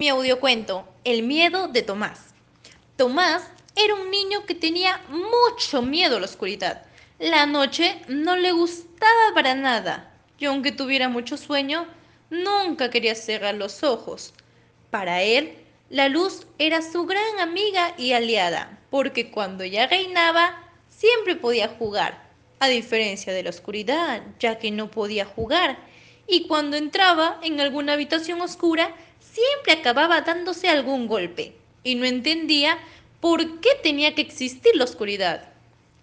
Mi audiocuento, El miedo de Tomás. Tomás era un niño que tenía mucho miedo a la oscuridad. La noche no le gustaba para nada y aunque tuviera mucho sueño, nunca quería cerrar los ojos. Para él, la luz era su gran amiga y aliada, porque cuando ella reinaba, siempre podía jugar, a diferencia de la oscuridad, ya que no podía jugar, y cuando entraba en alguna habitación oscura, siempre acababa dándose algún golpe y no entendía por qué tenía que existir la oscuridad.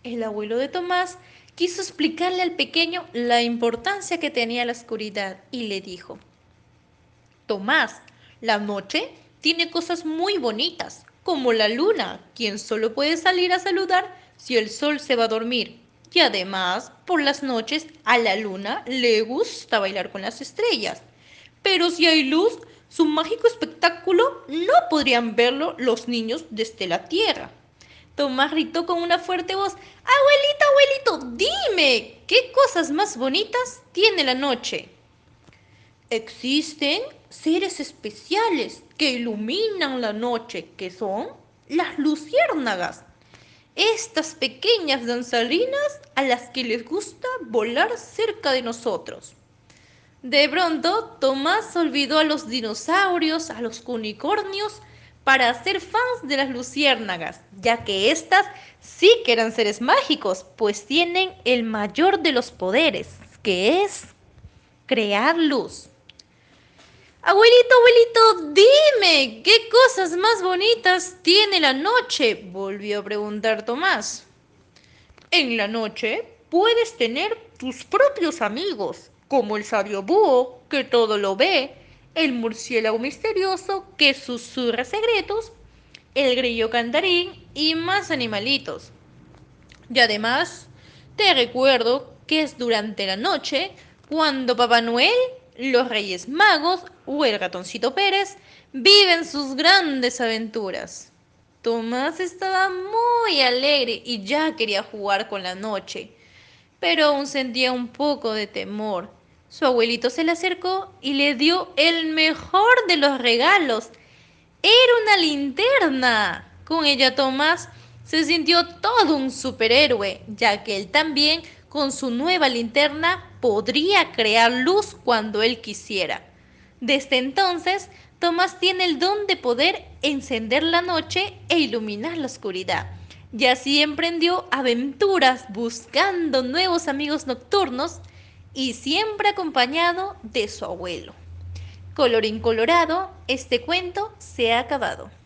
El abuelo de Tomás quiso explicarle al pequeño la importancia que tenía la oscuridad y le dijo, Tomás, la noche tiene cosas muy bonitas, como la luna, quien solo puede salir a saludar si el sol se va a dormir. Y además, por las noches a la luna le gusta bailar con las estrellas. Pero si hay luz, su mágico espectáculo no podrían verlo los niños desde la tierra. Tomás gritó con una fuerte voz, Abuelito, abuelito, dime, ¿qué cosas más bonitas tiene la noche? Existen seres especiales que iluminan la noche, que son las luciérnagas. Estas pequeñas danzarinas a las que les gusta volar cerca de nosotros. De pronto, Tomás olvidó a los dinosaurios, a los unicornios, para ser fans de las luciérnagas, ya que éstas sí que eran seres mágicos, pues tienen el mayor de los poderes, que es crear luz. Abuelito, abuelito, dime, ¿qué cosas más bonitas tiene la noche? volvió a preguntar Tomás. En la noche puedes tener tus propios amigos, como el sabio búho, que todo lo ve, el murciélago misterioso, que susurra secretos, el grillo cantarín y más animalitos. Y además, te recuerdo que es durante la noche cuando Papá Noel, los Reyes Magos o el ratoncito Pérez viven sus grandes aventuras. Tomás estaba muy alegre y ya quería jugar con la noche, pero aún sentía un poco de temor su abuelito se le acercó y le dio el mejor de los regalos. Era una linterna. Con ella Tomás se sintió todo un superhéroe, ya que él también con su nueva linterna podría crear luz cuando él quisiera. Desde entonces, Tomás tiene el don de poder encender la noche e iluminar la oscuridad. Y así emprendió aventuras buscando nuevos amigos nocturnos y siempre acompañado de su abuelo. Colorín colorado, este cuento se ha acabado.